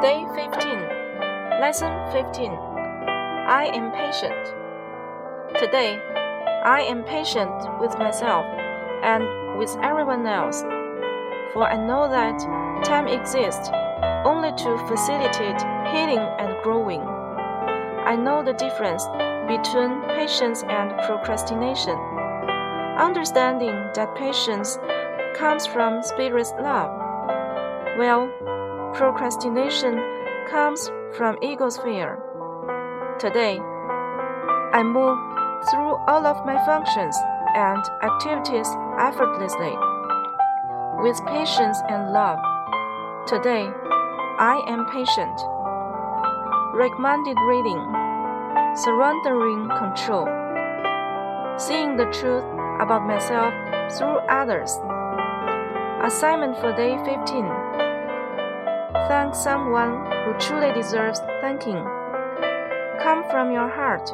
Day 15, Lesson 15. I am patient. Today, I am patient with myself and with everyone else, for I know that time exists only to facilitate healing and growing. I know the difference between patience and procrastination, understanding that patience comes from Spirit's love. Well, procrastination comes from ego's fear. Today, I move through all of my functions and activities effortlessly, with patience and love. Today, I am patient. Recommended reading Surrendering Control. Seeing the truth about myself through others. Assignment for day 15 Thank someone who truly deserves thanking. Come from your heart.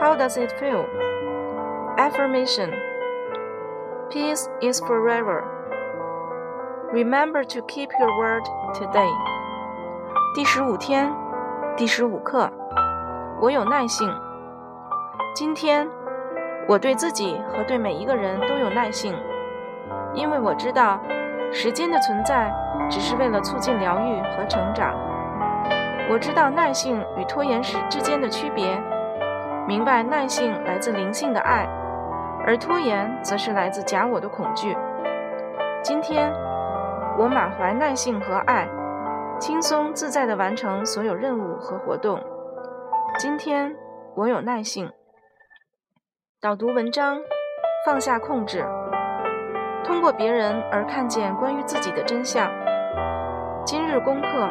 How does it feel? Affirmation Peace is forever. Remember to keep your word today. 第十五天，第十五课，我有耐性。今天，我对自己和对每一个人都有耐性，因为我知道， 时间的存在只是为了促进疗愈和成长。我知道耐性与拖延时之间的区别，明白耐性来自灵性的爱，而拖延则是来自假我的恐惧。今天，我满怀耐性和爱。轻松自在地完成所有任务和活动。今天我有耐性。导读文章，放下控制，通过别人而看见关于自己的真相。今日功课，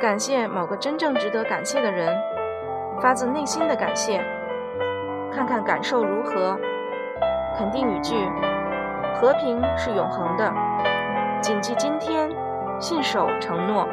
感谢某个真正值得感谢的人，发自内心的感谢。看看感受如何？肯定语句：和平是永恒的。谨记今天。信守承诺。